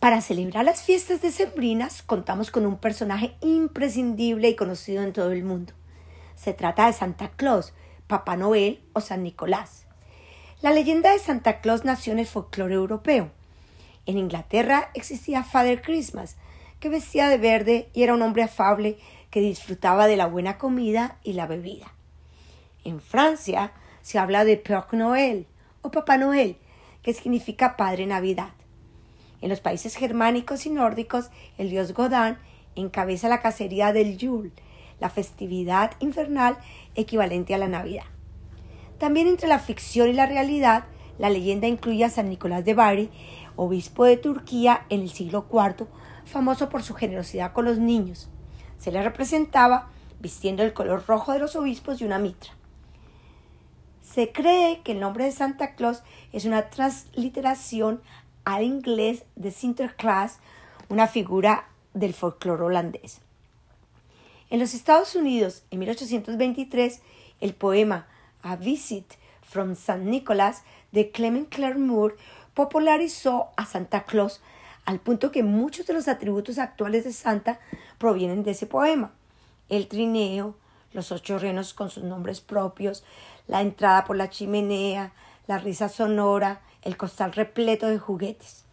Para celebrar las fiestas decembrinas contamos con un personaje imprescindible y conocido en todo el mundo. Se trata de Santa Claus, Papá Noel o San Nicolás. La leyenda de Santa Claus nació en el folclore europeo. En Inglaterra existía Father Christmas, que vestía de verde y era un hombre afable que disfrutaba de la buena comida y la bebida. En Francia se habla de Père Noël o Papá Noel, que significa Padre Navidad. En los países germánicos y nórdicos, el dios Godán encabeza la cacería del Yule, la festividad infernal equivalente a la Navidad. También entre la ficción y la realidad, la leyenda incluye a San Nicolás de Bari, obispo de Turquía en el siglo IV, famoso por su generosidad con los niños. Se le representaba vistiendo el color rojo de los obispos y una mitra. Se cree que el nombre de Santa Claus es una transliteración al inglés de Sinterklaas, una figura del folclore holandés. En los Estados Unidos, en 1823, el poema A Visit from St. Nicholas de Clement Clare Moore popularizó a Santa Claus al punto que muchos de los atributos actuales de Santa provienen de ese poema. El trineo, los ocho renos con sus nombres propios, la entrada por la chimenea, la risa sonora, el costal repleto de juguetes.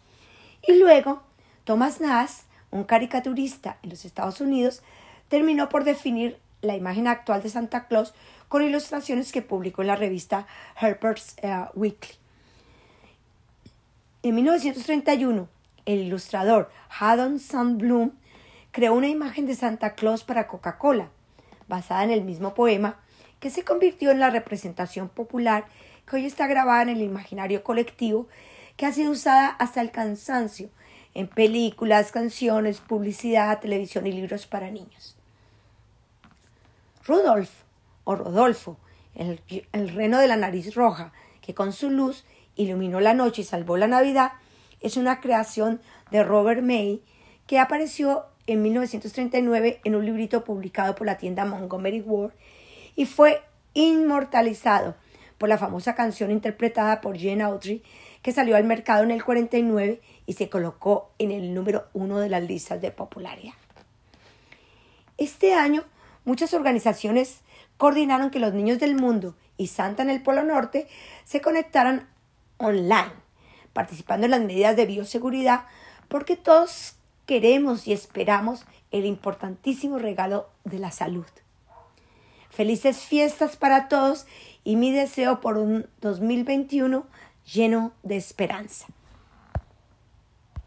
Y luego, Thomas Nass, un caricaturista en los Estados Unidos, terminó por definir la imagen actual de Santa Claus con ilustraciones que publicó en la revista Harper's eh, Weekly. En 1931, el ilustrador Haddon Sandblum creó una imagen de Santa Claus para Coca-Cola, basada en el mismo poema, que se convirtió en la representación popular que hoy está grabada en el imaginario colectivo, que ha sido usada hasta el cansancio en películas, canciones, publicidad, televisión y libros para niños. Rudolf o Rodolfo, el, el reno de la nariz roja, que con su luz iluminó la noche y salvó la Navidad, es una creación de Robert May que apareció en 1939 en un librito publicado por la tienda Montgomery Ward y fue inmortalizado por la famosa canción interpretada por Jane Audrey, que salió al mercado en el 49 y se colocó en el número uno de las listas de popularidad. Este año, muchas organizaciones coordinaron que los niños del mundo y Santa en el Polo Norte se conectaran online, participando en las medidas de bioseguridad, porque todos queremos y esperamos el importantísimo regalo de la salud. Felices fiestas para todos y mi deseo por un 2021 lleno de esperanza.